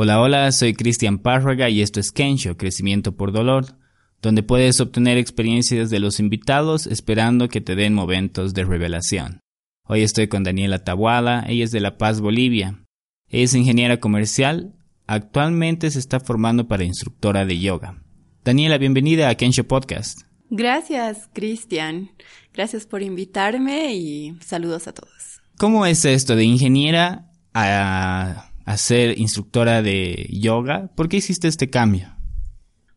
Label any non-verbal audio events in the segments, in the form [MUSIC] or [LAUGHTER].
Hola, hola, soy Cristian Párraga y esto es Kensho, Crecimiento por Dolor, donde puedes obtener experiencias de los invitados esperando que te den momentos de revelación. Hoy estoy con Daniela Tabuada, ella es de La Paz, Bolivia. Ella es ingeniera comercial, actualmente se está formando para instructora de yoga. Daniela, bienvenida a Kensho Podcast. Gracias, Cristian. Gracias por invitarme y saludos a todos. ¿Cómo es esto de ingeniera a a ser instructora de yoga. ¿Por qué hiciste este cambio?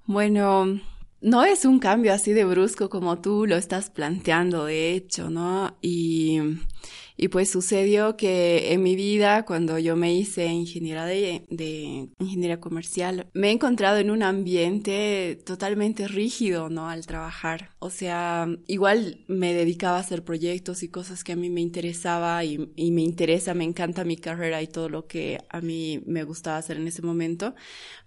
Bueno, no es un cambio así de brusco como tú lo estás planteando, de hecho, ¿no? Y y pues sucedió que en mi vida, cuando yo me hice ingeniera de, de ingeniería comercial, me he encontrado en un ambiente totalmente rígido, ¿no? Al trabajar. O sea, igual me dedicaba a hacer proyectos y cosas que a mí me interesaba y, y me interesa, me encanta mi carrera y todo lo que a mí me gustaba hacer en ese momento.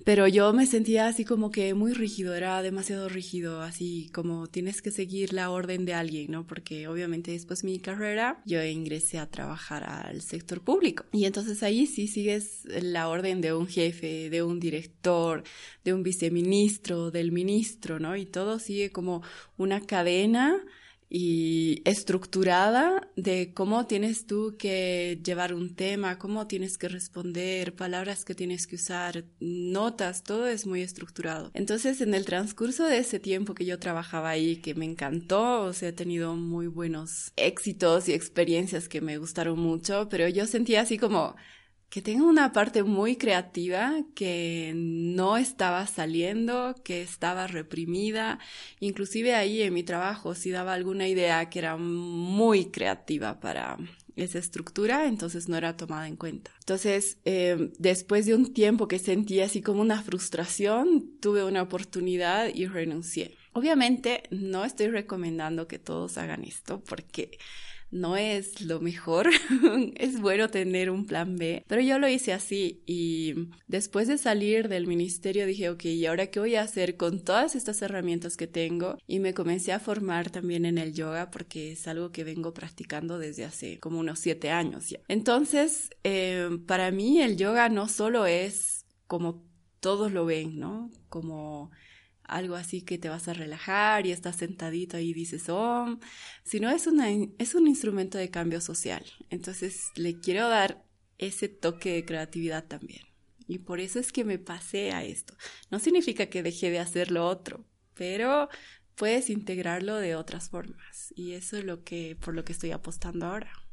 Pero yo me sentía así como que muy rígido, era demasiado rígido, así como tienes que seguir la orden de alguien, ¿no? Porque obviamente después mi carrera yo ingresé a trabajar al sector público. Y entonces ahí sí sigues la orden de un jefe, de un director, de un viceministro, del ministro, ¿no? Y todo sigue como una cadena y estructurada de cómo tienes tú que llevar un tema, cómo tienes que responder, palabras que tienes que usar, notas, todo es muy estructurado. Entonces, en el transcurso de ese tiempo que yo trabajaba ahí, que me encantó, o sea, he tenido muy buenos éxitos y experiencias que me gustaron mucho, pero yo sentía así como que tengo una parte muy creativa que no estaba saliendo, que estaba reprimida. Inclusive ahí en mi trabajo si daba alguna idea que era muy creativa para esa estructura, entonces no era tomada en cuenta. Entonces, eh, después de un tiempo que sentí así como una frustración, tuve una oportunidad y renuncié. Obviamente no estoy recomendando que todos hagan esto porque no es lo mejor, [LAUGHS] es bueno tener un plan B, pero yo lo hice así y después de salir del ministerio dije, ok, ¿y ahora qué voy a hacer con todas estas herramientas que tengo? Y me comencé a formar también en el yoga porque es algo que vengo practicando desde hace como unos siete años ya. Entonces, eh, para mí el yoga no solo es como todos lo ven, ¿no? Como algo así que te vas a relajar y estás sentadito ahí y dices, oh, sino es, una, es un instrumento de cambio social. Entonces le quiero dar ese toque de creatividad también. Y por eso es que me pasé a esto. No significa que dejé de hacer lo otro, pero puedes integrarlo de otras formas. Y eso es lo que, por lo que estoy apostando ahora.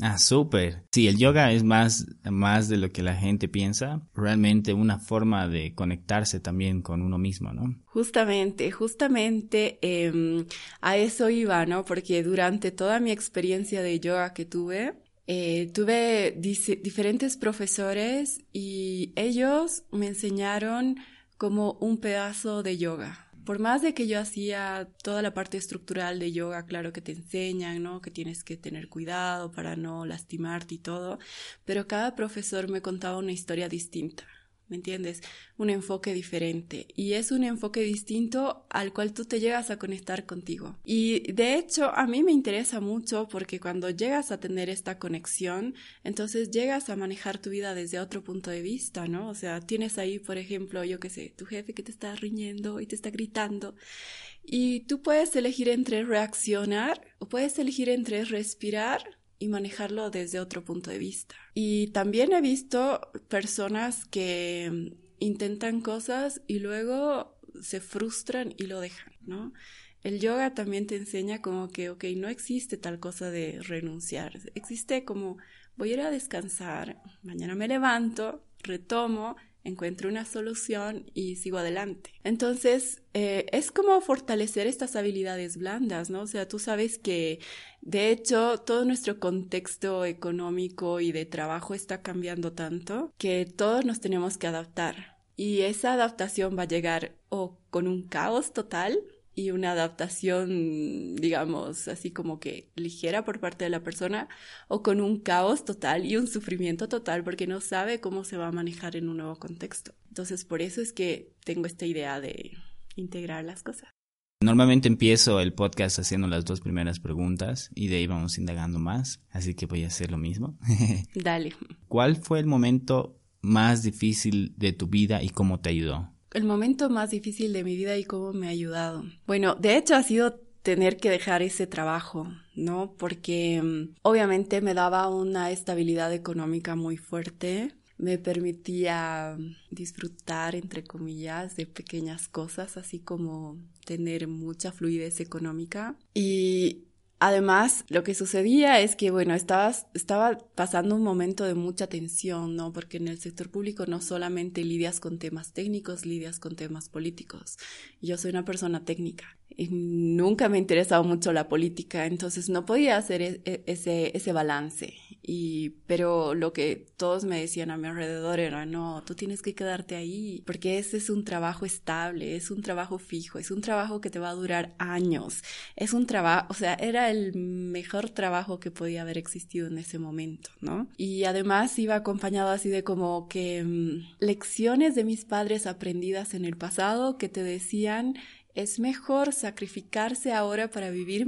Ah, súper. Sí, el yoga es más, más de lo que la gente piensa, realmente una forma de conectarse también con uno mismo, ¿no? Justamente, justamente eh, a eso iba, ¿no? Porque durante toda mi experiencia de yoga que tuve, eh, tuve diferentes profesores y ellos me enseñaron como un pedazo de yoga por más de que yo hacía toda la parte estructural de yoga, claro que te enseñan, ¿no? Que tienes que tener cuidado para no lastimarte y todo, pero cada profesor me contaba una historia distinta. ¿Me entiendes? Un enfoque diferente. Y es un enfoque distinto al cual tú te llegas a conectar contigo. Y de hecho, a mí me interesa mucho porque cuando llegas a tener esta conexión, entonces llegas a manejar tu vida desde otro punto de vista, ¿no? O sea, tienes ahí, por ejemplo, yo qué sé, tu jefe que te está riñendo y te está gritando. Y tú puedes elegir entre reaccionar o puedes elegir entre respirar y manejarlo desde otro punto de vista. Y también he visto personas que intentan cosas y luego se frustran y lo dejan, ¿no? El yoga también te enseña como que, ok, no existe tal cosa de renunciar, existe como voy a ir a descansar, mañana me levanto, retomo encuentro una solución y sigo adelante. Entonces, eh, es como fortalecer estas habilidades blandas, ¿no? O sea, tú sabes que, de hecho, todo nuestro contexto económico y de trabajo está cambiando tanto que todos nos tenemos que adaptar. Y esa adaptación va a llegar o con un caos total y una adaptación, digamos, así como que ligera por parte de la persona, o con un caos total y un sufrimiento total porque no sabe cómo se va a manejar en un nuevo contexto. Entonces, por eso es que tengo esta idea de integrar las cosas. Normalmente empiezo el podcast haciendo las dos primeras preguntas y de ahí vamos indagando más, así que voy a hacer lo mismo. [LAUGHS] Dale. ¿Cuál fue el momento más difícil de tu vida y cómo te ayudó? El momento más difícil de mi vida y cómo me ha ayudado. Bueno, de hecho ha sido tener que dejar ese trabajo, ¿no? Porque mm, obviamente me daba una estabilidad económica muy fuerte, me permitía disfrutar, entre comillas, de pequeñas cosas, así como tener mucha fluidez económica. Y Además, lo que sucedía es que, bueno, estabas, estaba pasando un momento de mucha tensión, ¿no? Porque en el sector público no solamente lidias con temas técnicos, lidias con temas políticos. Yo soy una persona técnica nunca me ha interesado mucho la política, entonces no podía hacer e, e, ese, ese balance. Y, pero lo que todos me decían a mi alrededor era, no, tú tienes que quedarte ahí, porque ese es un trabajo estable, es un trabajo fijo, es un trabajo que te va a durar años, es un trabajo, o sea, era el mejor trabajo que podía haber existido en ese momento, ¿no? Y además iba acompañado así de como que mm, lecciones de mis padres aprendidas en el pasado que te decían, es mejor sacrificarse ahora para vivir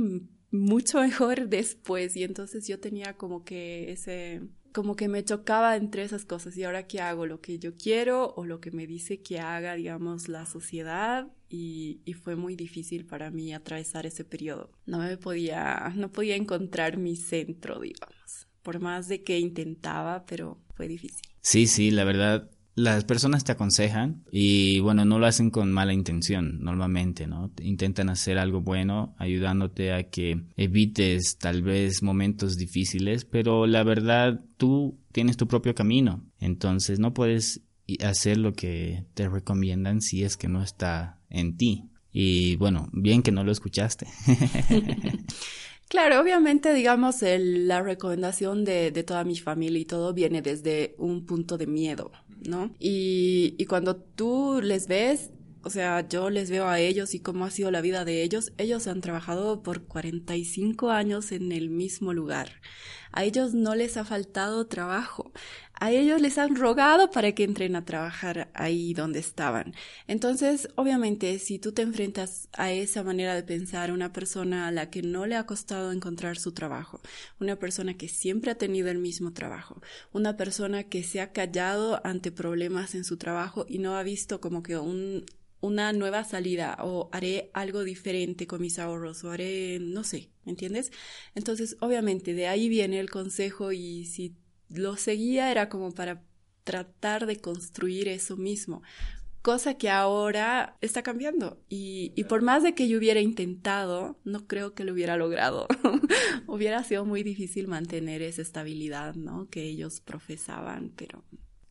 mucho mejor [LAUGHS] después. Y entonces yo tenía como que ese, como que me chocaba entre esas cosas. ¿Y ahora qué hago? ¿Lo que yo quiero o lo que me dice que haga, digamos, la sociedad? Y, y, fue muy difícil para mí atravesar ese periodo. No me podía, no podía encontrar mi centro, digamos. Por más de que intentaba, pero fue difícil. Sí, sí, la verdad, las personas te aconsejan y bueno, no lo hacen con mala intención normalmente, ¿no? Intentan hacer algo bueno ayudándote a que evites tal vez momentos difíciles, pero la verdad tú tienes tu propio camino, entonces no puedes hacer lo que te recomiendan si es que no está en ti. Y bueno, bien que no lo escuchaste. [LAUGHS] Claro, obviamente, digamos, la recomendación de, de, toda mi familia y todo viene desde un punto de miedo, ¿no? Y, y cuando tú les ves, o sea, yo les veo a ellos y cómo ha sido la vida de ellos. Ellos han trabajado por 45 años en el mismo lugar. A ellos no les ha faltado trabajo. A ellos les han rogado para que entren a trabajar ahí donde estaban. Entonces, obviamente, si tú te enfrentas a esa manera de pensar, una persona a la que no le ha costado encontrar su trabajo, una persona que siempre ha tenido el mismo trabajo, una persona que se ha callado ante problemas en su trabajo y no ha visto como que un, una nueva salida o haré algo diferente con mis ahorros o haré, no sé, ¿me entiendes? Entonces, obviamente, de ahí viene el consejo y si lo seguía era como para tratar de construir eso mismo, cosa que ahora está cambiando y, y por más de que yo hubiera intentado, no creo que lo hubiera logrado. [LAUGHS] hubiera sido muy difícil mantener esa estabilidad, ¿no? Que ellos profesaban, pero...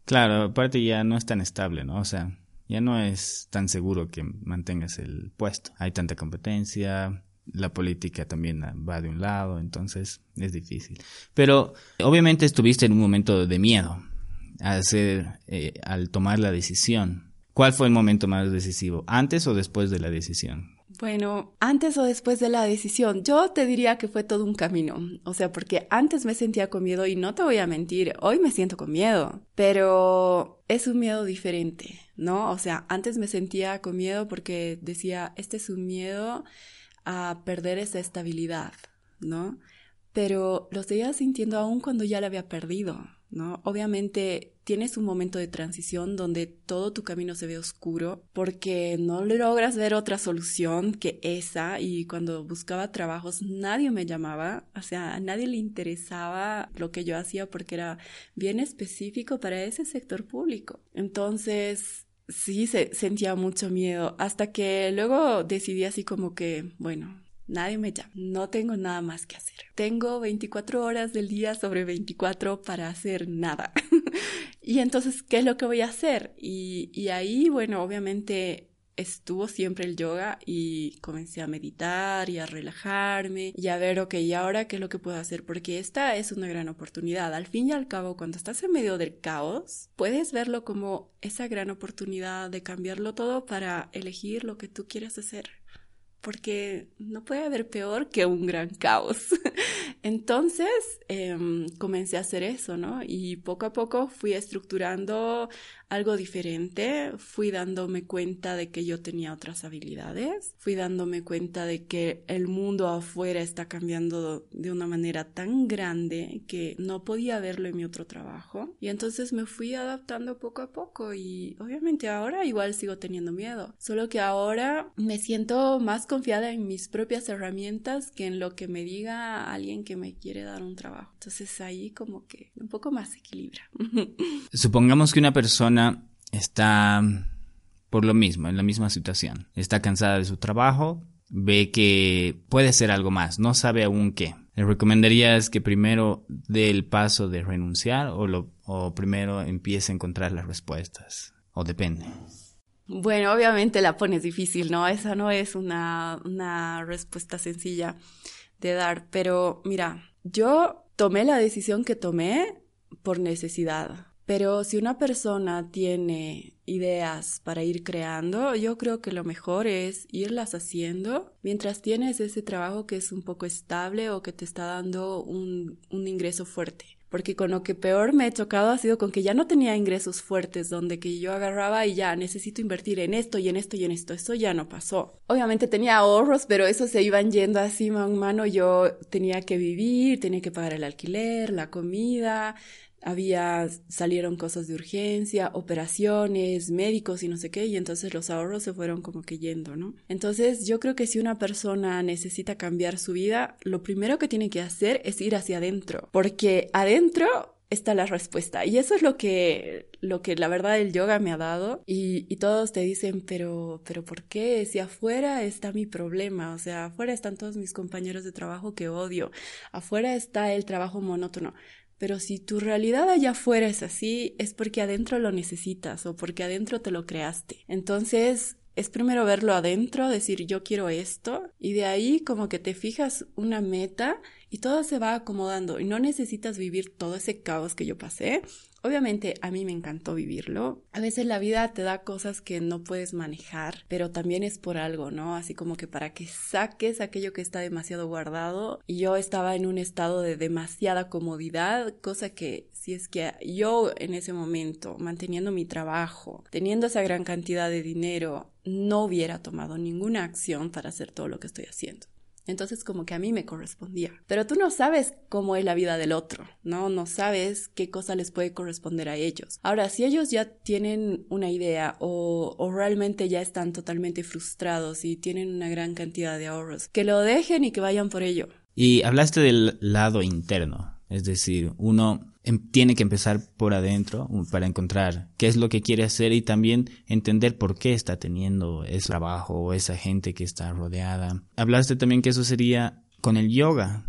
Claro, aparte ya no es tan estable, ¿no? O sea, ya no es tan seguro que mantengas el puesto. Hay tanta competencia, la política también va de un lado, entonces es difícil. Pero obviamente estuviste en un momento de miedo hacer, eh, al tomar la decisión. ¿Cuál fue el momento más decisivo? ¿Antes o después de la decisión? Bueno, antes o después de la decisión, yo te diría que fue todo un camino. O sea, porque antes me sentía con miedo y no te voy a mentir, hoy me siento con miedo, pero es un miedo diferente, ¿no? O sea, antes me sentía con miedo porque decía, este es un miedo a perder esa estabilidad, ¿no? Pero lo seguía sintiendo aún cuando ya la había perdido. ¿no? Obviamente tienes un momento de transición donde todo tu camino se ve oscuro porque no logras ver otra solución que esa y cuando buscaba trabajos nadie me llamaba, o sea, a nadie le interesaba lo que yo hacía porque era bien específico para ese sector público. Entonces, sí, se, sentía mucho miedo hasta que luego decidí así como que, bueno, nadie me llama, no tengo nada más que hacer. Tengo 24 horas del día sobre 24 para hacer nada. [LAUGHS] y entonces, ¿qué es lo que voy a hacer? Y, y ahí, bueno, obviamente estuvo siempre el yoga y comencé a meditar y a relajarme y a ver, ok, ¿y ahora qué es lo que puedo hacer? Porque esta es una gran oportunidad. Al fin y al cabo, cuando estás en medio del caos, puedes verlo como esa gran oportunidad de cambiarlo todo para elegir lo que tú quieres hacer porque no puede haber peor que un gran caos. [LAUGHS] Entonces em, comencé a hacer eso, ¿no? Y poco a poco fui estructurando algo diferente, fui dándome cuenta de que yo tenía otras habilidades, fui dándome cuenta de que el mundo afuera está cambiando de una manera tan grande que no podía verlo en mi otro trabajo y entonces me fui adaptando poco a poco y obviamente ahora igual sigo teniendo miedo, solo que ahora me siento más confiada en mis propias herramientas que en lo que me diga alguien que me quiere dar un trabajo. Entonces ahí como que un poco más equilibra. [LAUGHS] Supongamos que una persona está por lo mismo, en la misma situación. Está cansada de su trabajo, ve que puede ser algo más, no sabe aún qué. ¿Le recomendarías que primero dé el paso de renunciar o, lo, o primero empiece a encontrar las respuestas? ¿O depende? Bueno, obviamente la pones difícil, ¿no? Esa no es una, una respuesta sencilla de dar, pero mira, yo tomé la decisión que tomé por necesidad. Pero si una persona tiene ideas para ir creando, yo creo que lo mejor es irlas haciendo mientras tienes ese trabajo que es un poco estable o que te está dando un, un ingreso fuerte porque con lo que peor me he chocado ha sido con que ya no tenía ingresos fuertes donde que yo agarraba y ya necesito invertir en esto y en esto y en esto. Eso ya no pasó. Obviamente tenía ahorros, pero esos se iban yendo así mano mano. Yo tenía que vivir, tenía que pagar el alquiler, la comida, había, salieron cosas de urgencia, operaciones, médicos y no sé qué, y entonces los ahorros se fueron como que yendo, ¿no? Entonces yo creo que si una persona necesita cambiar su vida, lo primero que tiene que hacer es ir hacia adentro, porque adentro está la respuesta. Y eso es lo que, lo que la verdad el yoga me ha dado. Y, y, todos te dicen, pero, pero ¿por qué? Si afuera está mi problema. O sea, afuera están todos mis compañeros de trabajo que odio. Afuera está el trabajo monótono. Pero si tu realidad allá afuera es así, es porque adentro lo necesitas o porque adentro te lo creaste. Entonces, es primero verlo adentro, decir yo quiero esto, y de ahí como que te fijas una meta y todo se va acomodando y no necesitas vivir todo ese caos que yo pasé, Obviamente a mí me encantó vivirlo. A veces la vida te da cosas que no puedes manejar, pero también es por algo, ¿no? Así como que para que saques aquello que está demasiado guardado. Y yo estaba en un estado de demasiada comodidad, cosa que si es que yo en ese momento, manteniendo mi trabajo, teniendo esa gran cantidad de dinero, no hubiera tomado ninguna acción para hacer todo lo que estoy haciendo. Entonces como que a mí me correspondía. Pero tú no sabes cómo es la vida del otro, ¿no? No sabes qué cosa les puede corresponder a ellos. Ahora, si ellos ya tienen una idea o, o realmente ya están totalmente frustrados y tienen una gran cantidad de ahorros, que lo dejen y que vayan por ello. Y hablaste del lado interno, es decir, uno em, tiene que empezar por adentro para encontrar qué es lo que quiere hacer y también entender por qué está teniendo ese trabajo o esa gente que está rodeada. Hablaste también que eso sería con el yoga.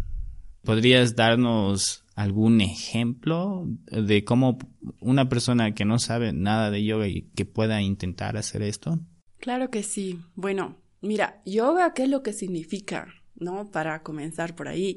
¿Podrías darnos algún ejemplo de cómo una persona que no sabe nada de yoga y que pueda intentar hacer esto? Claro que sí. Bueno, mira, yoga, ¿qué es lo que significa? ¿No? Para comenzar por ahí.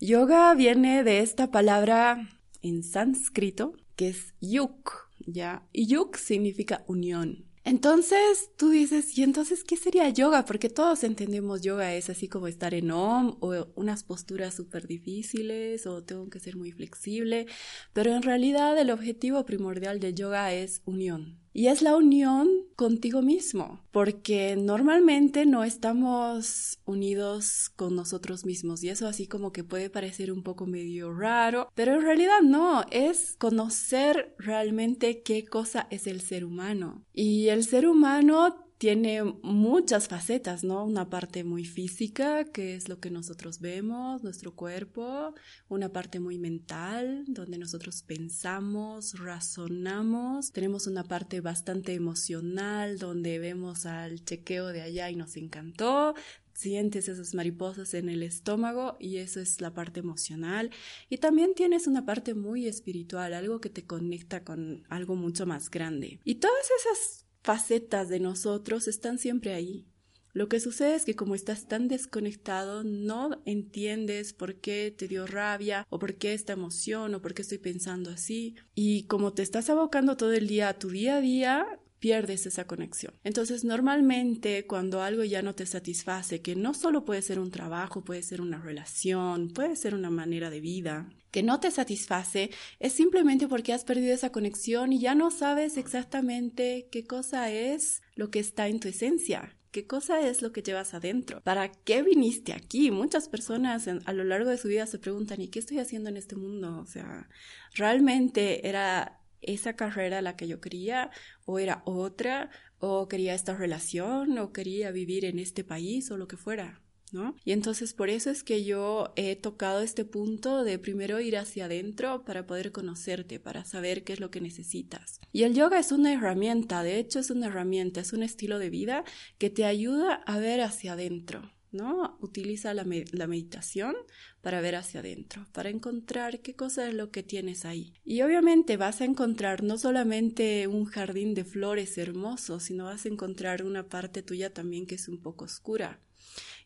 Yoga viene de esta palabra en sánscrito que es yuk, ¿ya? Y yuk significa unión. Entonces tú dices, ¿y entonces qué sería yoga? Porque todos entendemos yoga es así como estar en OM o unas posturas súper difíciles o tengo que ser muy flexible, pero en realidad el objetivo primordial de yoga es unión, y es la unión contigo mismo, porque normalmente no estamos unidos con nosotros mismos y eso así como que puede parecer un poco medio raro, pero en realidad no, es conocer realmente qué cosa es el ser humano. Y el ser humano tiene muchas facetas, ¿no? Una parte muy física, que es lo que nosotros vemos, nuestro cuerpo, una parte muy mental, donde nosotros pensamos, razonamos, tenemos una parte bastante emocional, donde vemos al chequeo de allá y nos encantó, sientes esas mariposas en el estómago y eso es la parte emocional. Y también tienes una parte muy espiritual, algo que te conecta con algo mucho más grande. Y todas esas facetas de nosotros están siempre ahí. Lo que sucede es que como estás tan desconectado, no entiendes por qué te dio rabia o por qué esta emoción o por qué estoy pensando así. Y como te estás abocando todo el día a tu día a día, pierdes esa conexión. Entonces, normalmente cuando algo ya no te satisface, que no solo puede ser un trabajo, puede ser una relación, puede ser una manera de vida, que no te satisface, es simplemente porque has perdido esa conexión y ya no sabes exactamente qué cosa es lo que está en tu esencia. ¿Qué cosa es lo que llevas adentro? ¿Para qué viniste aquí? Muchas personas a lo largo de su vida se preguntan, ¿y qué estoy haciendo en este mundo? O sea, realmente era esa carrera la que yo quería o era otra o quería esta relación o quería vivir en este país o lo que fuera. ¿No? Y entonces por eso es que yo he tocado este punto de primero ir hacia adentro para poder conocerte, para saber qué es lo que necesitas. Y el yoga es una herramienta, de hecho es una herramienta, es un estilo de vida que te ayuda a ver hacia adentro, ¿no? Utiliza la, meditación para ver hacia adentro, para encontrar qué cosa es lo que tienes ahí. Y obviamente vas a encontrar no solamente un jardín de flores hermoso, sino vas a encontrar una parte tuya también que es un poco oscura.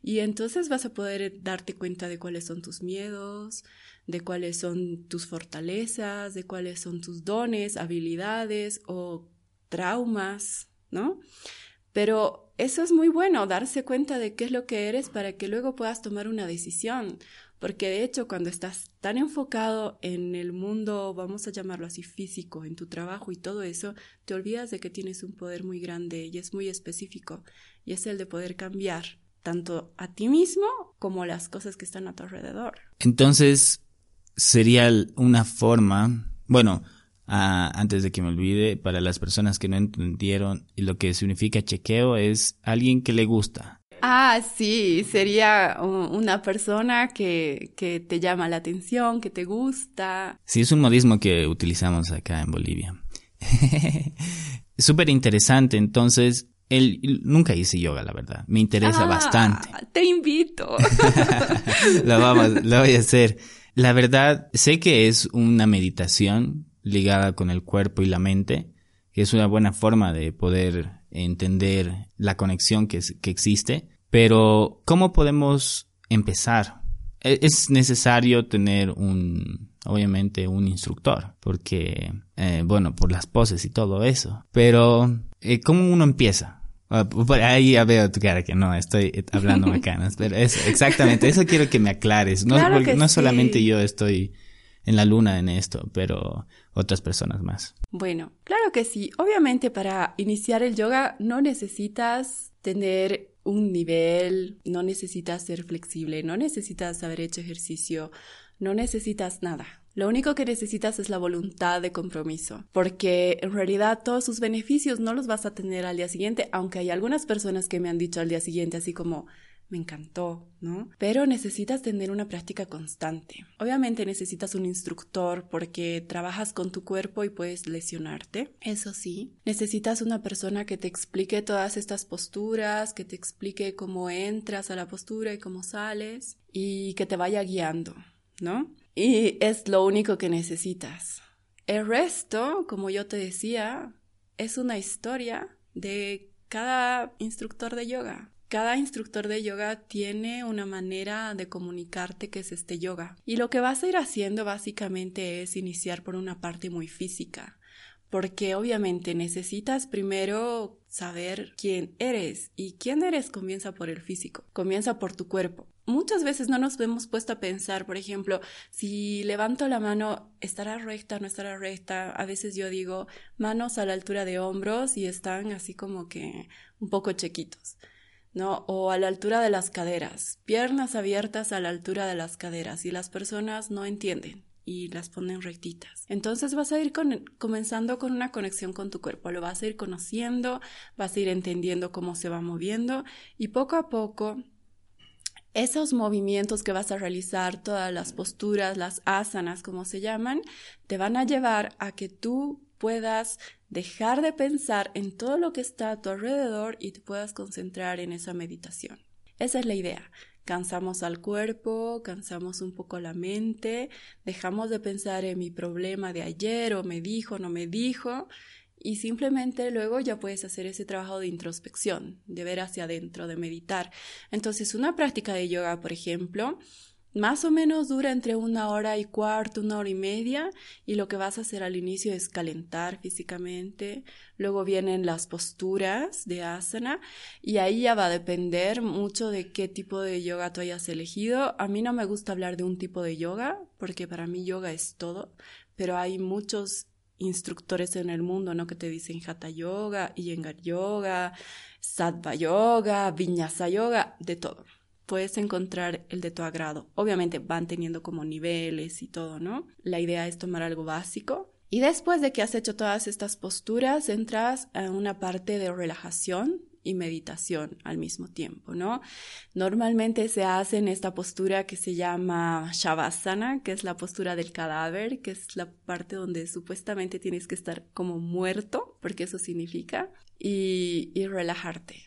Y entonces vas a poder darte cuenta de cuáles son tus miedos, de cuáles son tus fortalezas, de cuáles son tus dones, habilidades o traumas, ¿no? Pero eso es muy bueno, darse cuenta de qué es lo que eres para que luego puedas tomar una decisión. Porque de hecho, cuando estás tan enfocado en el mundo, vamos a llamarlo así, físico, en tu trabajo y todo eso, te olvidas de que tienes un poder muy grande y es muy específico, y es el de poder cambiar tanto a ti mismo como las cosas que están a tu alrededor. Entonces, sería una forma, bueno, Ah, antes de que me olvide, para las personas que no entendieron lo que significa chequeo, es alguien que le gusta. Ah, sí, sería una persona que, que te llama la atención, que te gusta. Sí, es un modismo que utilizamos acá en Bolivia. [LAUGHS] Súper interesante, entonces, él nunca hice yoga, la verdad. Me interesa ah, bastante. Te invito. [LAUGHS] lo vamos, lo voy a hacer. La verdad, sé que es una meditación ligada con el cuerpo y la mente, que es una buena forma de poder entender la conexión que, que existe. Pero, ¿cómo podemos empezar? E, es necesario tener un, obviamente, un instructor, porque, eh, bueno, por las poses y todo eso. Pero, eh, ¿cómo uno empieza? Ah, ahí ya veo tu cara que no, estoy hablando macanas, [LAUGHS] pero eso, exactamente, eso quiero que me aclares. No, no solamente yo estoy en la luna en esto, pero otras personas más. Bueno, claro que sí. Obviamente para iniciar el yoga no necesitas tener un nivel, no necesitas ser flexible, no necesitas haber hecho ejercicio, no necesitas nada. Lo único que necesitas es la voluntad de compromiso, porque en realidad todos sus beneficios no los vas a tener al día siguiente, aunque hay algunas personas que me han dicho al día siguiente así como, me encantó, ¿no? Pero necesitas tener una práctica constante. Obviamente necesitas un instructor porque trabajas con tu cuerpo y puedes lesionarte. Eso sí, necesitas una persona que te explique todas estas posturas, que te explique cómo entras a la postura y cómo sales y que te vaya guiando, ¿no? Y es lo único que necesitas. El resto, como yo te decía, es una historia de cada instructor de yoga. Cada instructor de yoga tiene una manera de comunicarte que es este yoga. Y lo que vas a ir haciendo básicamente es iniciar por una parte muy física. Porque obviamente necesitas primero saber quién eres y quién eres comienza por el físico, comienza por tu cuerpo. Muchas veces no nos hemos puesto a pensar, por ejemplo, si levanto la mano, ¿estará recta no estará recta? A veces yo digo manos a la altura de hombros y están así como que un poco chiquitos. ¿No? O a la altura de las caderas, piernas abiertas a la altura de las caderas y las personas no entienden y las ponen rectitas. Entonces vas a ir comenzando con una conexión con tu cuerpo, lo vas a ir conociendo, vas a ir entendiendo cómo se va moviendo y poco a poco esos movimientos que vas a realizar, todas las posturas, las asanas, como se llaman, te van a llevar a que tú puedas dejar de pensar en todo lo que está a tu alrededor y te puedas concentrar en esa meditación. Esa es la idea. Cansamos al cuerpo, cansamos un poco la mente, dejamos de pensar en mi problema de ayer o me dijo, no me dijo, y simplemente luego ya puedes hacer ese trabajo de introspección, de ver hacia adentro, de meditar. Entonces, una práctica de yoga, por ejemplo, Más o menos dura entre una hora y cuarto, una hora y media, y lo que vas a hacer al inicio es calentar físicamente, luego vienen las posturas de asana, y ahí ya va a depender mucho de qué tipo de yoga tú hayas elegido. A mí no me gusta hablar de un tipo de yoga, porque para mí yoga es todo, pero hay muchos instructores en el mundo, ¿no? Que te dicen Hatha Yoga, Iyengar Yoga, Sattva Yoga, Vinyasa Yoga, de todo puedes encontrar el de tu agrado. Obviamente van teniendo como niveles y todo, ¿no? La idea es tomar algo básico. Y después de que has hecho todas estas posturas, entras a una parte de relajación y meditación al mismo tiempo, ¿no? Normalmente se hace en esta postura que se llama Shavasana, que es la postura del cadáver, que es la parte donde supuestamente tienes que estar como muerto, porque eso significa, y, relajarte.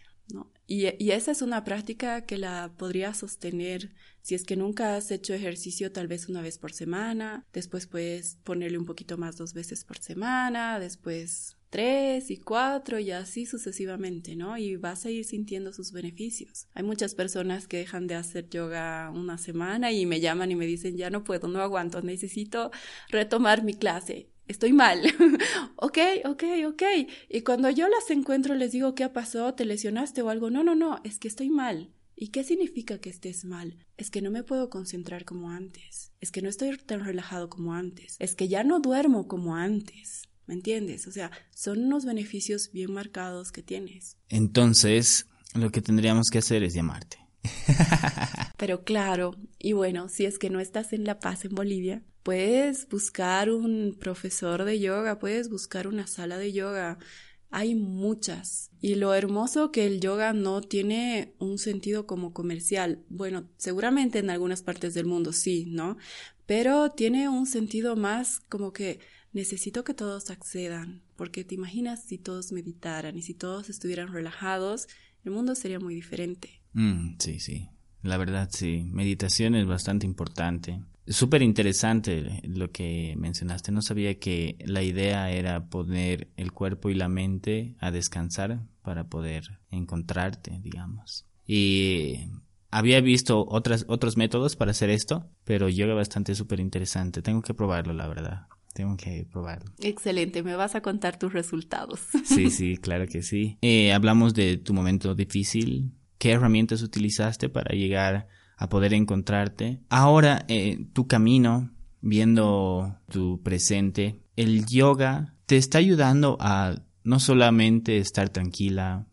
Y, esa es una práctica que la podrías sostener si es que nunca has hecho ejercicio tal vez una vez por semana, después puedes ponerle un poquito más dos veces por semana, después tres y cuatro y así sucesivamente, ¿no? Y vas a ir sintiendo sus beneficios. Hay muchas personas que dejan de hacer yoga una semana y me llaman y me dicen, ya no puedo, no aguanto, necesito retomar mi clase estoy mal. [LAUGHS] ok, ok, ok. Y cuando yo las encuentro les digo, ¿qué pasó? ¿Te lesionaste o algo? No, no, no, es que estoy mal. ¿Y qué significa que estés mal? Es que no me puedo concentrar como antes. Es que no estoy tan relajado como antes. Es que ya no duermo como antes. ¿Me entiendes? O sea, son unos beneficios bien marcados que tienes. Entonces, lo que tendríamos que hacer es llamarte. [LAUGHS] Pero claro, y bueno, si es que no estás en La Paz, en Bolivia, Puedes buscar un profesor de yoga, puedes buscar una sala de yoga. Hay muchas. Y lo hermoso que el yoga no tiene un sentido como comercial. Bueno, seguramente en algunas partes del mundo sí, ¿no? Pero tiene un sentido más como que necesito que todos accedan, porque te imaginas si todos meditaran y si todos estuvieran relajados, el mundo sería muy diferente. Mm, sí, sí. La verdad, sí. Meditación es bastante importante. Súper interesante lo que mencionaste. No sabía que la idea era poner el cuerpo y la mente a descansar para poder encontrarte, digamos. Y había visto otras, otros métodos para hacer esto, pero yoga bastante súper interesante. Tengo que probarlo, la verdad. Tengo que probarlo. Excelente, me vas a contar tus resultados. Sí, [LAUGHS] sí, claro que sí. Eh, hablamos de tu momento difícil. ¿Qué herramientas utilizaste para llegar a poder encontrarte. Ahora, eh, tu camino, viendo tu presente, el yoga te está ayudando a no solamente estar tranquila,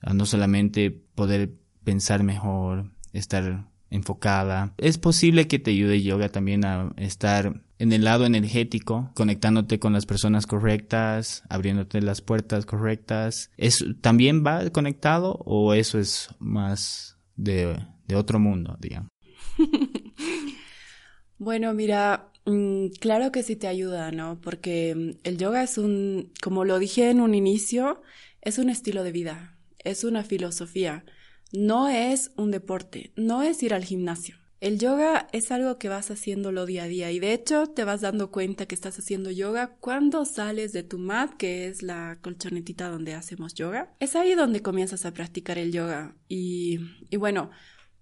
a no solamente poder pensar mejor, estar enfocada. Es posible que te ayude yoga también a estar en el lado energético, conectándote con las personas correctas, abriéndote las puertas correctas. ¿Es, ¿También va conectado o eso es más de de otro mundo, digamos. [LAUGHS] bueno, mira, mm, claro que sí te ayuda, ¿no? Porque mm, el yoga es un, como lo dije en un inicio, es un estilo de vida, es una filosofía, no es un deporte, no es ir al gimnasio. El yoga es algo que vas haciéndolo día a día y de hecho te vas dando cuenta que estás haciendo yoga cuando sales de tu mat, que es la colchonetita donde hacemos yoga. Es ahí donde comienzas a practicar el yoga y, y bueno,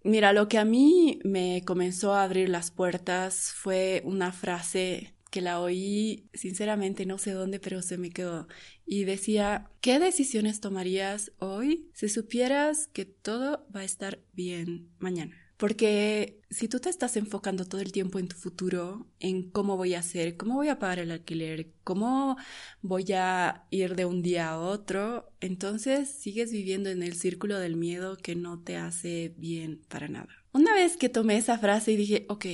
Mira, lo que a mí me comenzó a abrir las puertas fue una frase que la oí, sinceramente no sé dónde, pero se me quedó. Y decía, ¿qué decisiones tomarías hoy si supieras que todo va a estar bien mañana? Porque si tú te estás enfocando todo el tiempo en tu futuro, en cómo voy a hacer, cómo voy a pagar el alquiler, cómo voy a ir de un día a otro, entonces sigues viviendo en el círculo del miedo que no te hace bien para nada. Una vez que tomé esa frase y dije, ok,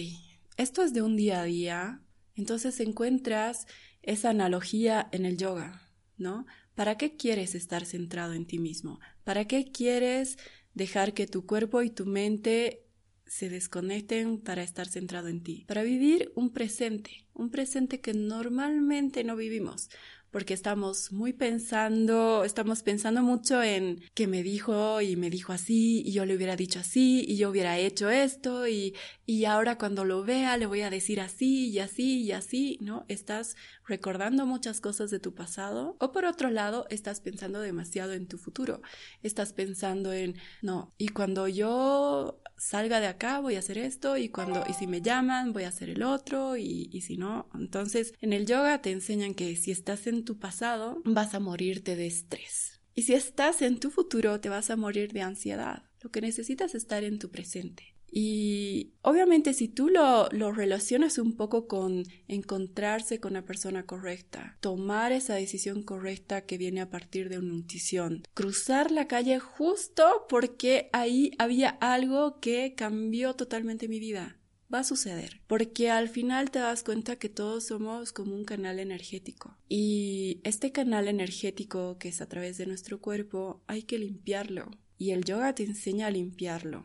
esto es de un día a día, entonces encuentras esa analogía en el yoga, ¿no? ¿Para qué quieres estar centrado en ti mismo? ¿Para qué quieres dejar que tu cuerpo y tu mente se desconecten para estar centrado en ti, para vivir un presente, un presente que normalmente no vivimos, porque estamos muy pensando, estamos pensando mucho en que me dijo y me dijo así y yo le hubiera dicho así y yo hubiera hecho esto y, y ahora cuando lo vea le voy a decir así y así y así, ¿no? Estás recordando muchas cosas de tu pasado o por otro lado estás pensando demasiado en tu futuro. Estás pensando en, no, y cuando yo salga de acá voy a hacer esto y cuando y si me llaman voy a hacer el otro y, y si no, entonces en el yoga te enseñan que si estás en tu pasado vas a morirte de estrés. Y si estás en tu futuro te vas a morir de ansiedad. Lo que necesitas es estar en tu presente. Y obviamente si tú lo, lo, relacionas un poco con encontrarse con la persona correcta, tomar esa decisión correcta que viene a partir de una intuición, cruzar la calle justo porque ahí había algo que cambió totalmente mi vida. Va a suceder, porque al final te das cuenta que todos somos como un canal energético. Y este canal energético que es a través de nuestro cuerpo hay que limpiarlo. Y el yoga te enseña a limpiarlo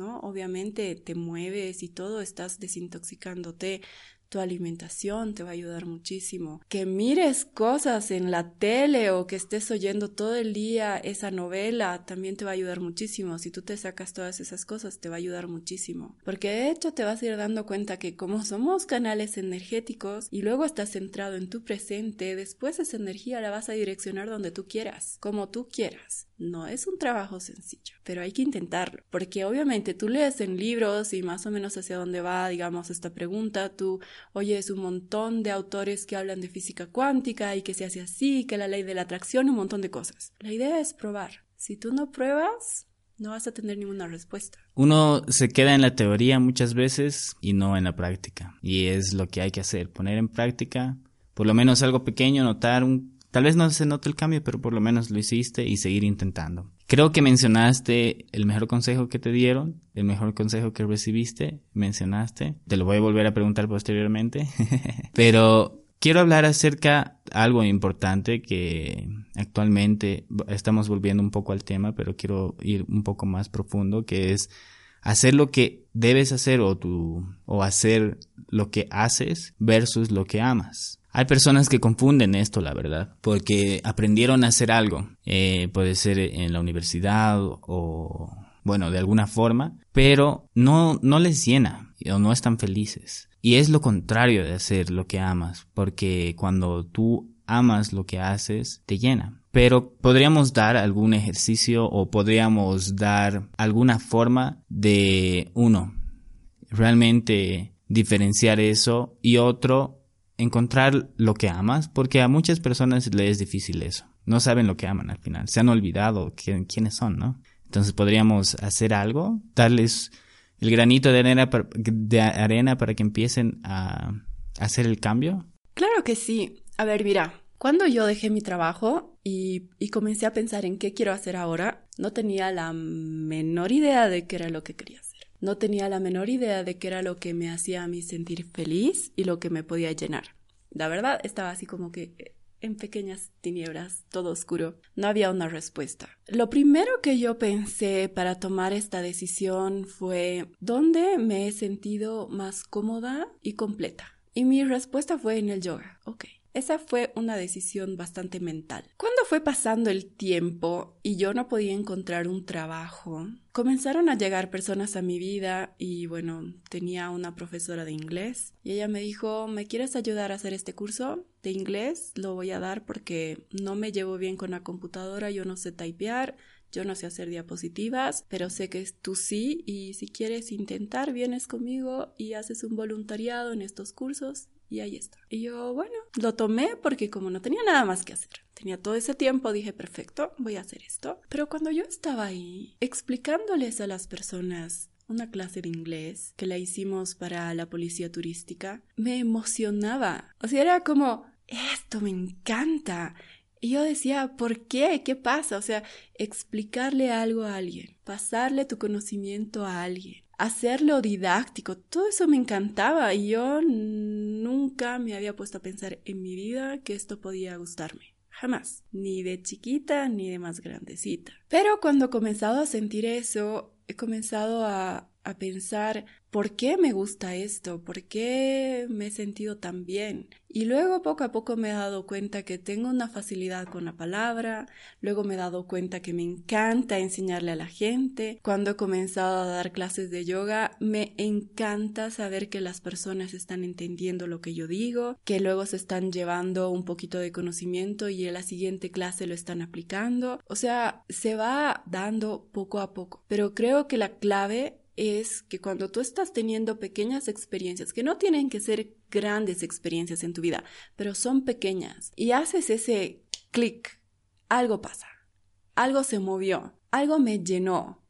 ¿no? Obviamente te mueves y todo, estás desintoxicándote, tu alimentación te va a ayudar muchísimo. Que mires cosas en la tele o que estés oyendo todo el día esa novela también te va a ayudar muchísimo. Si tú te sacas todas esas cosas te va a ayudar muchísimo. Porque de hecho te vas a ir dando cuenta que como [LAUGHS] somos canales energéticos y luego estás centrado en tu presente, después esa energía la vas a direccionar donde tú quieras, como tú quieras. No es un trabajo sencillo, pero hay que intentarlo, porque obviamente tú lees en libros y más o menos hacia dónde va, digamos, esta pregunta, tú oyes un montón de autores que hablan de física cuántica y que se hace así, que la ley de la atracción, un montón de cosas. La idea es probar. Si tú no pruebas, no vas a tener ninguna respuesta. Uno se queda en la teoría muchas veces y no en la práctica. Y es lo que hay que hacer, poner en práctica por lo menos algo pequeño, notar un Tal vez no se note el cambio, pero por lo menos lo hiciste y seguir intentando. Creo que mencionaste el mejor consejo que te dieron, el mejor consejo que recibiste, mencionaste. Te lo voy a volver a preguntar posteriormente. [LAUGHS] pero quiero hablar acerca de algo importante que actualmente estamos volviendo un poco al tema, pero quiero ir un poco más profundo, que es hacer lo que debes hacer o tu, o hacer lo que haces versus lo que amas. Hay personas que confunden esto, la verdad, porque aprendieron a hacer algo, eh, puede ser en la universidad o, bueno, de alguna forma, pero no, no les llena o no están felices. Y es lo contrario de hacer lo que amas, porque cuando tú amas lo que haces, te llena. Pero podríamos dar algún ejercicio o podríamos dar alguna forma de, uno, realmente diferenciar eso y otro, encontrar lo que amas, porque a muchas personas les es difícil eso. No saben lo que aman al final. Se han olvidado quiénes son, ¿no? Entonces podríamos hacer algo, darles el granito de arena, para, de arena para que empiecen a, hacer el cambio. Claro que sí. A ver, mira, cuando yo dejé mi trabajo y, y, comencé a pensar en qué quiero hacer ahora, no tenía la menor idea de qué era lo que quería. No tenía la menor idea de qué era lo que me hacía a mí sentir feliz y lo que me podía llenar. La verdad, estaba así como que eh, en pequeñas tinieblas, todo oscuro. No había una respuesta. Lo primero que yo pensé para tomar esta decisión fue ¿dónde me he sentido más cómoda y completa? Y mi respuesta fue en el yoga. Ok. Esa fue una decisión bastante mental. Cuando fue pasando el tiempo y yo no podía encontrar un trabajo, comenzaron a llegar personas a mi vida y bueno, tenía una profesora de inglés y ella me dijo, ¿me quieres ayudar a hacer este curso de inglés? Lo voy a dar porque no me llevo bien con la computadora, yo no sé typear, yo no sé hacer diapositivas, pero sé que tú sí y si quieres intentar, vienes conmigo y haces un voluntariado en estos cursos y ahí está. Y yo, bueno, lo tomé porque como no tenía nada más que hacer, tenía todo ese tiempo, dije, perfecto, voy a hacer esto. Pero cuando yo estaba ahí explicándoles a las personas una clase de inglés que la hicimos para la policía turística, me emocionaba. O sea, era como, esto me encanta. Y yo decía, ¿por qué? ¿Qué pasa? O sea, explicarle algo a alguien, pasarle tu conocimiento a alguien, hacerlo didáctico, todo eso me encantaba y yo nunca me había puesto a pensar en mi vida que esto podía gustarme. Jamás, ni de chiquita ni de más grandecita. Pero cuando he comenzado a sentir eso, he comenzado a, a pensar ¿por qué me gusta esto? ¿Por qué me he sentido tan bien? Y luego poco a poco me he dado cuenta que tengo una facilidad con la palabra, luego me he dado cuenta que me encanta enseñarle a la gente. Cuando he comenzado a dar clases de yoga, me encanta saber que las personas están entendiendo lo que yo digo, que luego se están llevando un poquito de conocimiento y en la siguiente clase lo están aplicando. O sea, se va dando poco a poco. Pero creo que la clave es que cuando tú estás teniendo pequeñas experiencias, que no tienen que ser grandes experiencias en tu vida, pero son pequeñas, y haces ese clic, algo pasa, algo se movió, algo me llenó.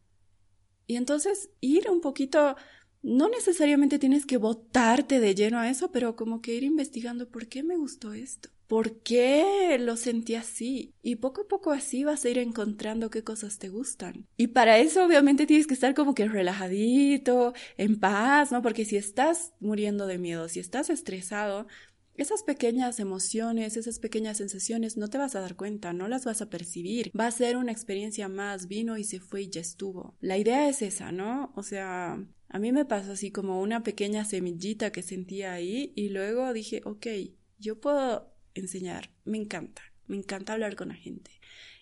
Y entonces ir un poquito, no necesariamente tienes que botarte de lleno a eso, pero como que ir investigando por qué me gustó esto. ¿Por qué lo sentí así? Y poco a poco así vas a ir encontrando qué cosas te gustan. Y para eso obviamente tienes que estar como que relajadito, en paz, ¿no? Porque si estás muriendo de miedo, si estás estresado, esas pequeñas emociones, esas pequeñas sensaciones no te vas a dar cuenta, no las vas a percibir. Va a ser una experiencia más, vino y se fue y ya estuvo. La idea es esa, ¿no? O sea, a mí me pasó así como una pequeña semillita que sentía ahí y luego dije, ok, yo puedo enseñar, me encanta, me encanta hablar con la gente.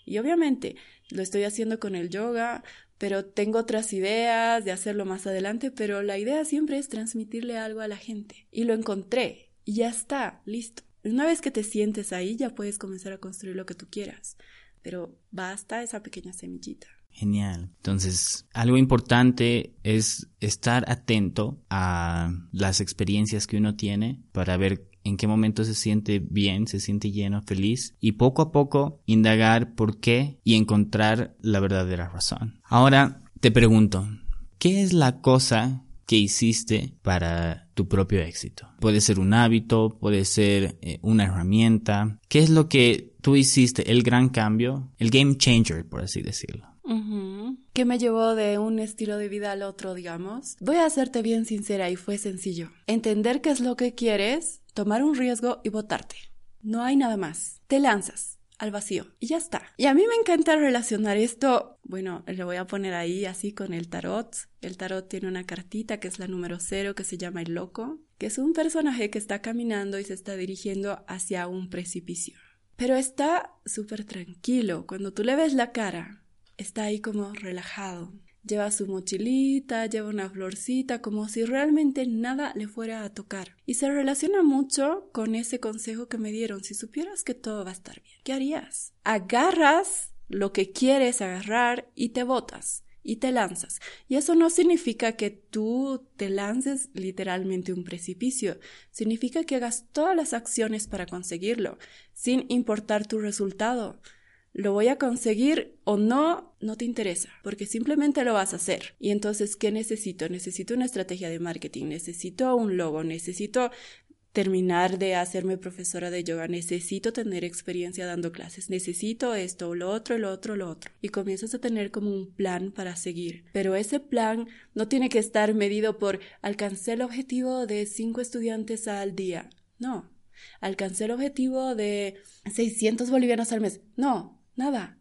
Y obviamente lo estoy haciendo con el yoga, pero tengo otras ideas de hacerlo más adelante, pero la idea siempre es transmitirle algo a la gente. Y lo encontré, y ya está, listo. Una vez que te sientes ahí, ya puedes comenzar a construir lo que tú quieras, pero basta esa pequeña semillita. Genial. Entonces, algo importante es estar atento a las experiencias que uno tiene para ver en qué momento se siente bien, se siente lleno, feliz y poco a poco indagar por qué y encontrar la verdadera razón. Ahora te pregunto, ¿qué es la cosa que hiciste para tu propio éxito? Puede ser un hábito, puede ser eh, una herramienta. ¿Qué es lo que tú hiciste, el gran cambio, el game changer, por así decirlo? ¿Qué me llevó de un estilo de vida al otro, digamos? Voy a hacerte bien sincera y fue sencillo. Entender qué es lo que quieres, tomar un riesgo y votarte. No hay nada más. Te lanzas al vacío y ya está. Y a mí me encanta relacionar esto, bueno, lo voy a poner ahí así con el tarot. El tarot tiene una cartita que es la número cero que se llama el loco, que es un personaje que está caminando y se está dirigiendo hacia un precipicio. Pero está súper tranquilo. Cuando tú le ves la cara, está ahí como relajado, Lleva su mochilita, lleva una florcita, como si realmente nada le fuera a tocar. Y se relaciona mucho con ese consejo que me dieron. Si supieras que todo va a estar bien, ¿qué harías? Agarras lo que quieres agarrar y te botas y te lanzas. Y eso no significa que tú te lances literalmente un precipicio, significa que hagas todas las acciones para conseguirlo, sin importar tu resultado lo voy a conseguir o no, no te interesa, porque simplemente lo vas a hacer. Y entonces, ¿qué necesito? Necesito una estrategia de marketing, necesito un logo, necesito terminar de hacerme profesora de yoga, necesito tener experiencia dando clases, necesito esto, lo otro, lo otro, lo otro. Y comienzas a tener como un plan para seguir. Pero ese plan no tiene que estar medido por alcancé el objetivo de cinco estudiantes al día. No. Alcancé el objetivo de 600 bolivianos al mes. No, Nada.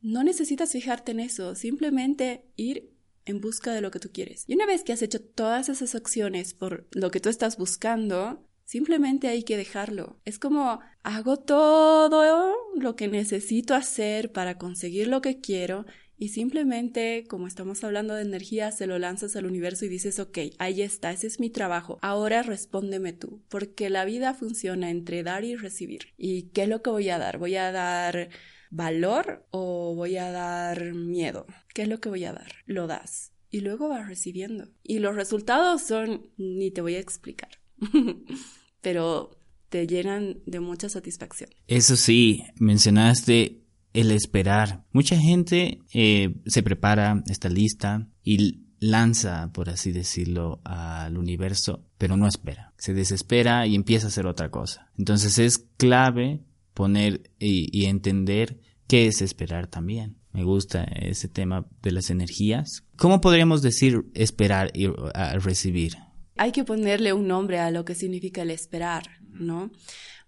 No necesitas fijarte en eso, simplemente ir en busca de lo que tú quieres. Y una vez que has hecho todas esas acciones por lo que tú estás buscando, simplemente hay que dejarlo. Es como hago todo lo que necesito hacer para conseguir lo que quiero y simplemente, como estamos hablando de energía, se lo lanzas al universo y dices, ok, ahí está, ese es mi trabajo, ahora respóndeme tú, porque la vida funciona entre dar y recibir. ¿Y qué es lo que voy a dar? Voy a dar valor o voy a dar miedo? ¿Qué es lo que voy a dar? Lo das y luego vas recibiendo. Y los resultados son, ni te voy a explicar, [LAUGHS] pero te llenan de mucha satisfacción. Eso sí, mencionaste el esperar. Mucha gente eh, se prepara, está lista y lanza, por así decirlo, al universo, pero no espera. Se desespera y empieza a hacer otra cosa. Entonces es clave poner y, entender qué es esperar también. Me gusta ese tema de las energías. ¿Cómo podríamos decir esperar y recibir? Hay que ponerle un nombre a lo que significa el esperar, ¿no?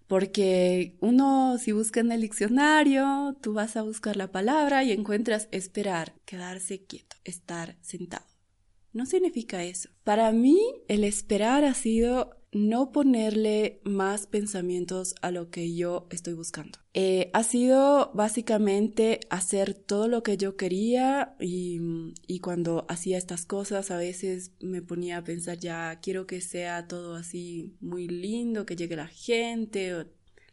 Porque uno, si busca en el diccionario, tú vas a buscar la palabra y encuentras esperar, quedarse quieto, estar sentado. No significa eso. Para mí, el esperar ha sido no ponerle más pensamientos a lo que yo estoy buscando. Eh, ha sido básicamente hacer todo lo que yo quería y, y, cuando hacía estas cosas a veces me ponía a pensar ya quiero que sea todo así muy lindo, que llegue la gente,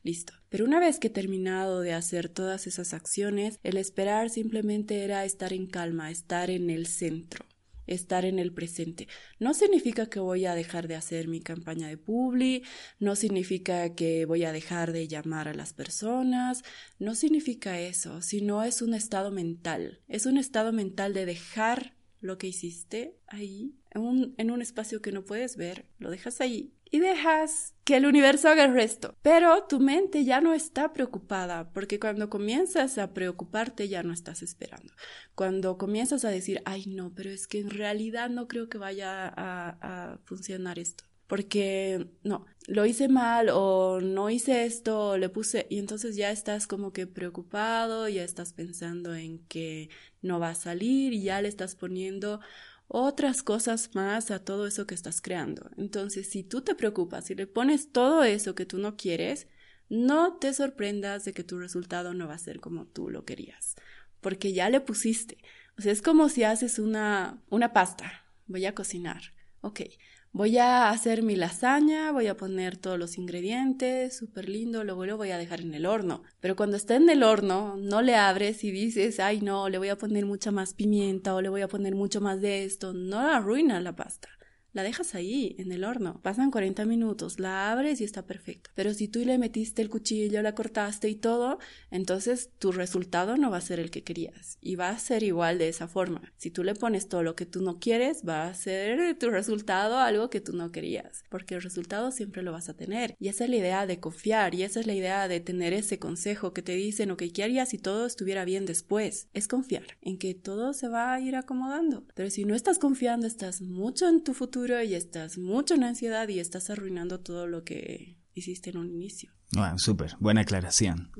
listo. Pero una vez que he terminado de hacer todas esas acciones, el esperar simplemente era estar en calma, estar en el centro estar en el presente. No significa que voy a dejar de hacer mi campaña de publi, no significa que voy a dejar de llamar a las personas, no significa eso, sino es un estado mental, es un estado mental de dejar lo que hiciste ahí, en un, en un espacio que no puedes ver, lo dejas ahí y dejas que el universo haga el resto. Pero tu mente ya no está preocupada, porque cuando comienzas a preocuparte ya no estás esperando. Cuando comienzas a decir, ay no, pero es que en realidad no creo que vaya a, a funcionar esto. Porque no, lo hice mal o no hice esto, o le puse y entonces ya estás como que preocupado, ya estás pensando en que no va a salir y ya le estás poniendo otras cosas más a todo eso que estás creando. Entonces, si tú te preocupas y le pones todo eso que tú no quieres, no te sorprendas de que tu resultado no va a ser como tú lo querías, porque ya le pusiste. O sea, es como si haces una, una pasta. Voy a cocinar. Ok, voy a hacer mi lasaña, voy a poner todos los ingredientes, súper lindo, luego lo voy a dejar en el horno. Pero cuando está en el horno, no le abres y dices, ay no, le voy a poner mucha más pimienta o le voy a poner mucho más de esto, no arruina la pasta la dejas ahí, en el horno. Pasan 40 minutos, la abres y está perfecto. Pero si tú le metiste el cuchillo, la cortaste y todo, entonces tu resultado no va a ser el que querías. Y va a ser igual de esa forma. Si tú le pones todo lo que tú no quieres, va a ser tu resultado algo que tú no querías. Porque el resultado siempre lo vas a tener. Y esa es la idea de confiar. Y esa es la idea de tener ese consejo que te dicen, ok, ¿qué harías si todo estuviera bien después? Es confiar en que todo se va a ir acomodando. Pero si no estás confiando, estás mucho en tu futuro y estás mucho en ansiedad y estás arruinando todo lo que hiciste en un inicio. Bueno, súper, buena aclaración.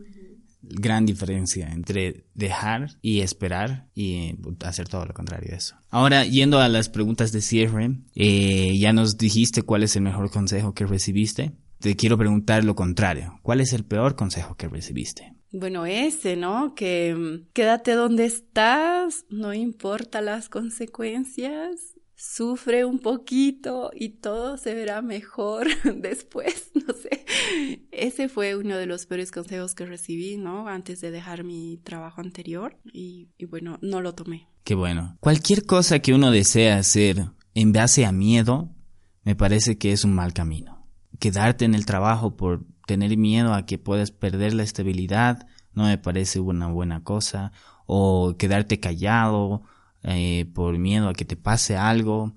Gran diferencia entre dejar y esperar y hacer todo lo contrario de eso. Ahora, yendo a las preguntas de cierre, eh, ya nos dijiste cuál es el mejor consejo que recibiste. Te quiero preguntar lo contrario. ¿Cuál es el peor consejo que recibiste? Bueno, ese, ¿no? Que mm, quédate donde estás, no importa las consecuencias, sufre un poquito y todo se verá mejor [LAUGHS] después, [LAUGHS] no sé. Ese fue uno de los peores consejos que recibí, ¿no? Antes de dejar mi trabajo anterior y, bueno, no lo tomé. Qué bueno. Cualquier cosa que uno desea hacer en base a miedo, me parece que es un mal camino. Quedarte en el trabajo por tener miedo a que puedas perder la estabilidad, no me parece una buena cosa. O quedarte callado eh, por miedo a que te pase algo,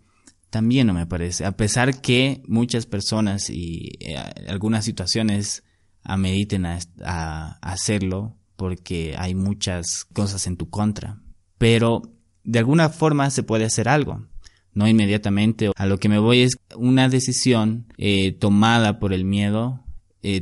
también no me parece. A pesar que muchas personas y eh, algunas situaciones ameriten a, hacerlo porque hay muchas cosas en tu contra. Pero de alguna forma se puede hacer algo. No inmediatamente. A lo que me voy es una decisión eh, tomada por el miedo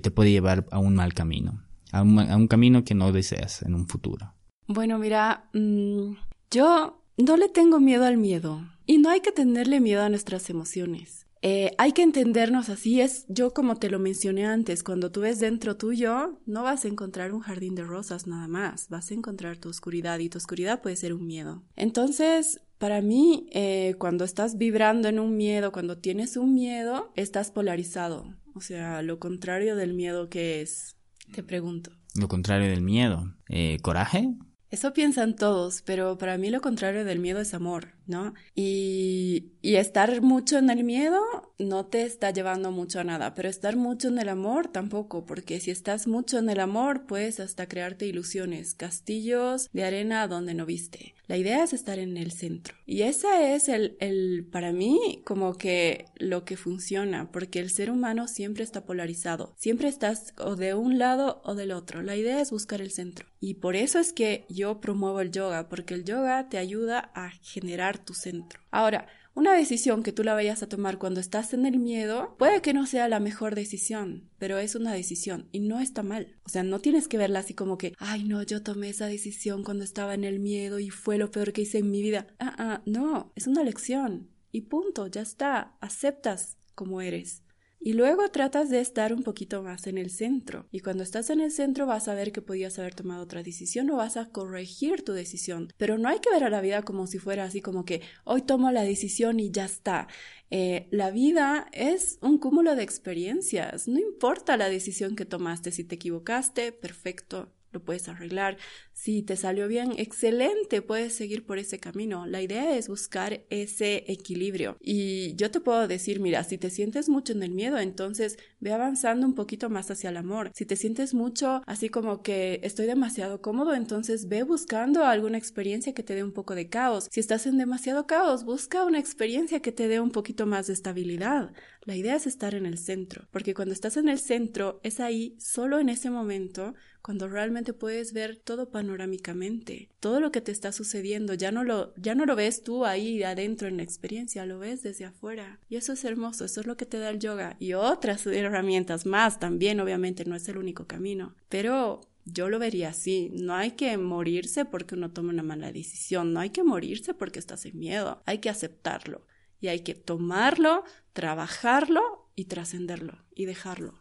te puede llevar a un mal camino. A un, a un, camino que no deseas en un futuro. Bueno, mira, mm, yo no le tengo miedo al miedo y no hay que tenerle miedo a nuestras emociones. Eh, hay que entendernos así, es yo como te lo mencioné antes, cuando tú ves dentro tuyo, no vas a encontrar un jardín de rosas nada más, vas a encontrar tu oscuridad y tu oscuridad puede ser un miedo. Entonces, para mí, eh, cuando estás vibrando en un miedo, cuando tienes un miedo, estás polarizado. O sea, lo contrario del miedo que es, te pregunto. Lo contrario del miedo, eh, coraje. Eso piensan todos, pero para mí lo contrario del miedo es amor, ¿no? Y, y, estar mucho en el miedo no te está llevando mucho a nada, pero estar mucho en el amor tampoco, porque si estás mucho en el amor, puedes hasta crearte ilusiones, castillos de arena donde no viste. La idea es estar en el centro. Y ese es el, el, para mí, como que lo que funciona, porque el ser humano siempre está polarizado, siempre estás o de un lado o del otro. La idea es buscar el centro. Y por eso es que yo promuevo el yoga, porque el yoga te ayuda a generar tu centro. Ahora, una decisión que tú la vayas a tomar cuando estás en el miedo puede que no sea la mejor decisión, pero es una decisión y no está mal. O sea, no tienes que verla así como que, ay no, yo tomé esa decisión cuando estaba en el miedo y fue lo peor que hice en mi vida. Ah, ah, no, es una lección. y punto, ya está, aceptas como eres. Y luego tratas de estar un poquito más en el centro. Y cuando estás en el centro vas a ver que podías haber tomado otra decisión o vas a corregir tu decisión. Pero no hay que ver a la vida como si fuera así como que hoy tomo la decisión y ya está. Eh, la vida es un cúmulo de experiencias. No importa la decisión que tomaste. Si te equivocaste, perfecto lo puedes arreglar. Si te salió bien, excelente, puedes seguir por ese camino. La idea es buscar ese equilibrio. Y yo te puedo decir, mira, si te sientes mucho en el miedo, entonces ve avanzando un poquito más hacia el amor. Si te sientes mucho así como que estoy demasiado cómodo, entonces ve buscando alguna experiencia que te dé un poco de caos. Si estás en demasiado caos, busca una experiencia que te dé un poquito más de estabilidad. La idea es estar en el centro, porque cuando estás en el centro es ahí, solo en ese momento, cuando realmente puedes ver todo panorámicamente, todo lo que te está sucediendo, ya no lo, ya no lo ves tú ahí adentro en la experiencia, lo ves desde afuera. Y eso es hermoso, eso es lo que te da el yoga. Y otras herramientas más también, obviamente no es el único camino, pero yo lo vería así, no hay que morirse porque uno toma una mala decisión, no hay que morirse porque estás en miedo, hay que aceptarlo. Y hay que tomarlo, trabajarlo y trascenderlo y dejarlo.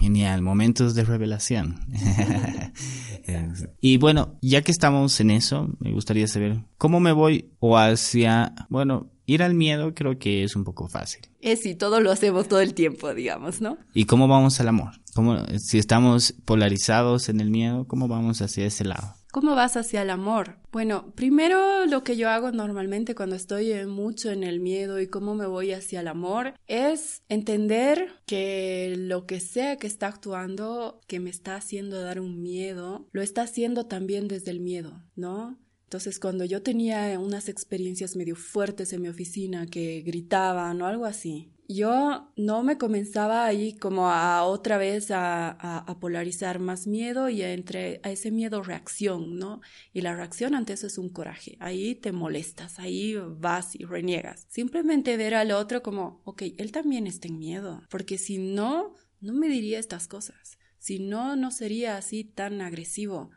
Genial, momentos de revelación. [LAUGHS] y bueno, ya que estamos en eso, me gustaría saber cómo me voy o hacia, bueno, ir al miedo creo que es un poco fácil. Es si todo lo hacemos todo el tiempo, digamos, ¿no? ¿Y cómo vamos al amor? ¿Cómo, si estamos polarizados en el miedo, cómo vamos hacia ese lado? ¿Cómo vas hacia el amor? Bueno, primero lo que yo hago normalmente cuando estoy mucho en el miedo y cómo me voy hacia el amor es entender que lo que sea que está actuando, que me está haciendo dar un miedo, lo está haciendo también desde el miedo, ¿no? Entonces, cuando yo tenía unas experiencias medio fuertes en mi oficina que gritaban o algo así, yo no me comenzaba ahí como a otra vez a, a, polarizar más miedo y entre a ese miedo reacción, ¿no? Y la reacción ante eso es un coraje. Ahí te molestas, ahí vas y reniegas. Simplemente ver al otro como, ok, él también está en miedo, porque si no, no me diría estas cosas. Si no, no sería así tan agresivo.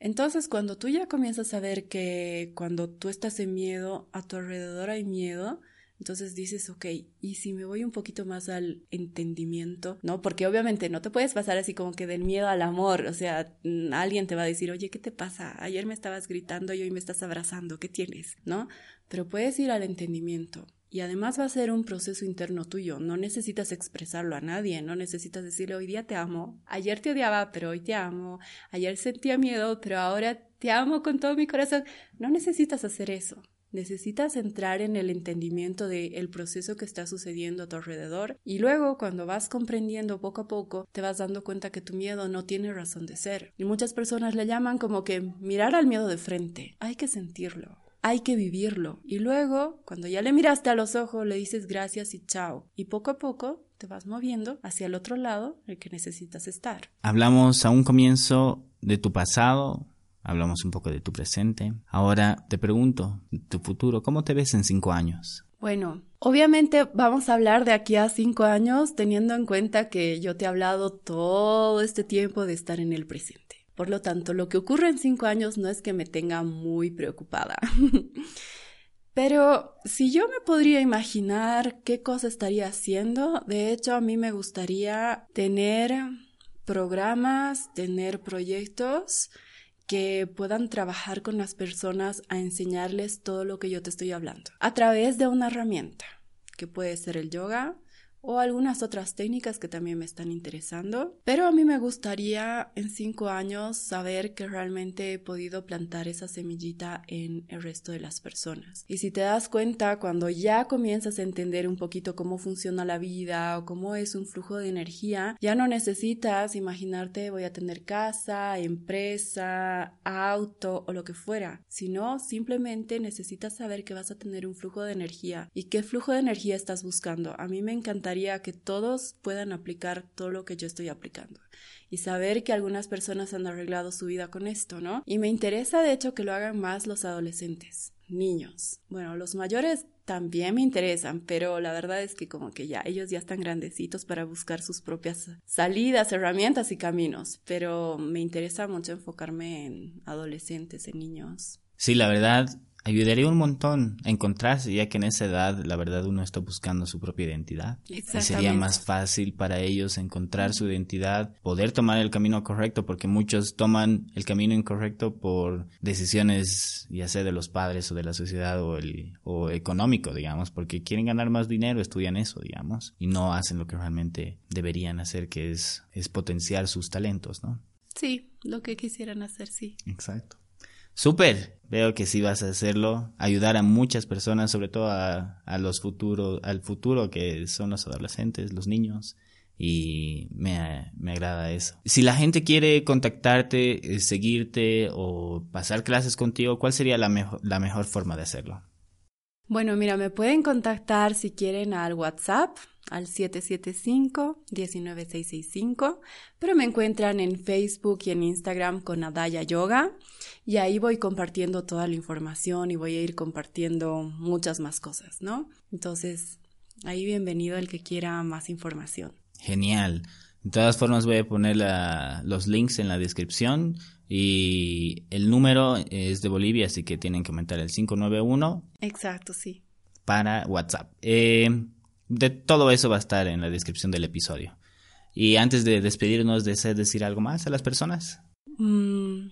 Entonces, cuando tú ya comienzas a ver que cuando tú estás en miedo, a tu alrededor hay miedo, entonces dices, ok, y si me voy un poquito más al entendimiento, ¿no? Porque obviamente no te puedes pasar así como que del miedo al amor, o sea, mm, alguien te va a decir, oye, ¿qué te pasa? Ayer me estabas gritando y hoy me estás abrazando, ¿qué tienes? ¿No? Pero puedes ir al entendimiento. Y además va a ser un proceso interno tuyo, no necesitas expresarlo a nadie, no necesitas decirle hoy día te amo, ayer te odiaba, pero hoy te amo, ayer sentía miedo, pero ahora te amo con todo mi corazón, no necesitas hacer eso, Necesitas entrar en el entendimiento del proceso que está sucediendo a tu alrededor y luego cuando vas comprendiendo poco a poco te vas dando cuenta que tu miedo no tiene razón de ser. Y muchas personas le llaman como que mirar al miedo de frente. Hay que sentirlo. Hay que vivirlo. Y luego, cuando ya le miraste a los ojos, le dices gracias y chao. Y poco a poco te vas moviendo hacia el otro lado, el que necesitas estar. Hablamos a un comienzo de tu pasado, hablamos un poco de tu presente. Ahora te pregunto, tu futuro, ¿cómo te ves en cinco años? Bueno, obviamente vamos a hablar de aquí a cinco años teniendo en cuenta que yo te he hablado todo este tiempo de estar en el presente. Por lo tanto, lo que ocurre en cinco años no es que me tenga muy preocupada. [LAUGHS] Pero si yo me podría imaginar qué cosa estaría haciendo, de hecho a mí me gustaría tener programas, tener proyectos que puedan trabajar con las personas a enseñarles todo lo que yo te estoy hablando. A través de una herramienta que puede ser el yoga, o algunas otras técnicas que también me están interesando. Pero a mí me gustaría en cinco años saber que realmente he podido plantar esa semillita en el resto de las personas. Y si te das cuenta, cuando ya comienzas a entender un poquito cómo funciona la vida o cómo es un flujo de energía, ya no necesitas imaginarte voy a tener casa, empresa, auto o lo que fuera, sino simplemente necesitas saber que vas a tener un flujo de energía y qué flujo de energía estás buscando. A mí me encanta que todos puedan aplicar todo lo que yo estoy aplicando y saber que algunas personas han arreglado su vida con esto, ¿no? Y me interesa de hecho que lo hagan más los adolescentes, niños. Bueno, los mayores también me interesan, pero la verdad es que como que ya ellos ya están grandecitos para buscar sus propias salidas, herramientas y caminos, pero me interesa mucho enfocarme en adolescentes, en niños. Sí, la verdad, ayudaría un montón a encontrarse, ya que en esa edad, la verdad, uno está buscando su propia identidad. Y sería más fácil para ellos encontrar su identidad, poder tomar el camino correcto, porque muchos toman el camino incorrecto por decisiones, ya sea de los padres o de la sociedad o, el, o económico, digamos, porque quieren ganar más dinero, estudian eso, digamos, y no hacen lo que realmente deberían hacer, que es, es potenciar sus talentos, ¿no? Sí, lo que quisieran hacer, sí. Exacto. Súper, veo que sí vas a hacerlo, ayudar a muchas personas, sobre todo a, a los futuros, al futuro que son los adolescentes, los niños, y me, me, agrada eso. Si la gente quiere contactarte, eh, seguirte o pasar clases contigo, ¿cuál sería la, mejor la mejor forma de hacerlo? Bueno, mira, me pueden contactar si quieren al WhatsApp al 775-19665, pero me encuentran en Facebook y en Instagram con Adaya Yoga y ahí voy compartiendo toda la información y voy a ir compartiendo muchas más cosas, ¿no? Entonces, ahí bienvenido el que quiera más información. Genial. De todas formas voy a poner los links en la descripción y el número es de Bolivia, así que tienen que aumentar el 591. Exacto, sí. Para WhatsApp. Eh, de todo eso va a estar en la descripción del episodio. Y antes de despedirnos, ¿deseas decir algo más a las personas? Mm,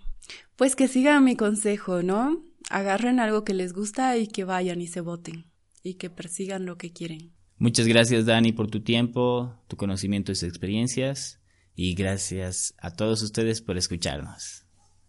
pues que sigan mi consejo, ¿no? Agarren algo que les gusta y que vayan y se voten y que persigan lo que quieren. Muchas gracias Dani por tu tiempo, tu conocimiento y tus experiencias y gracias a todos ustedes por escucharnos.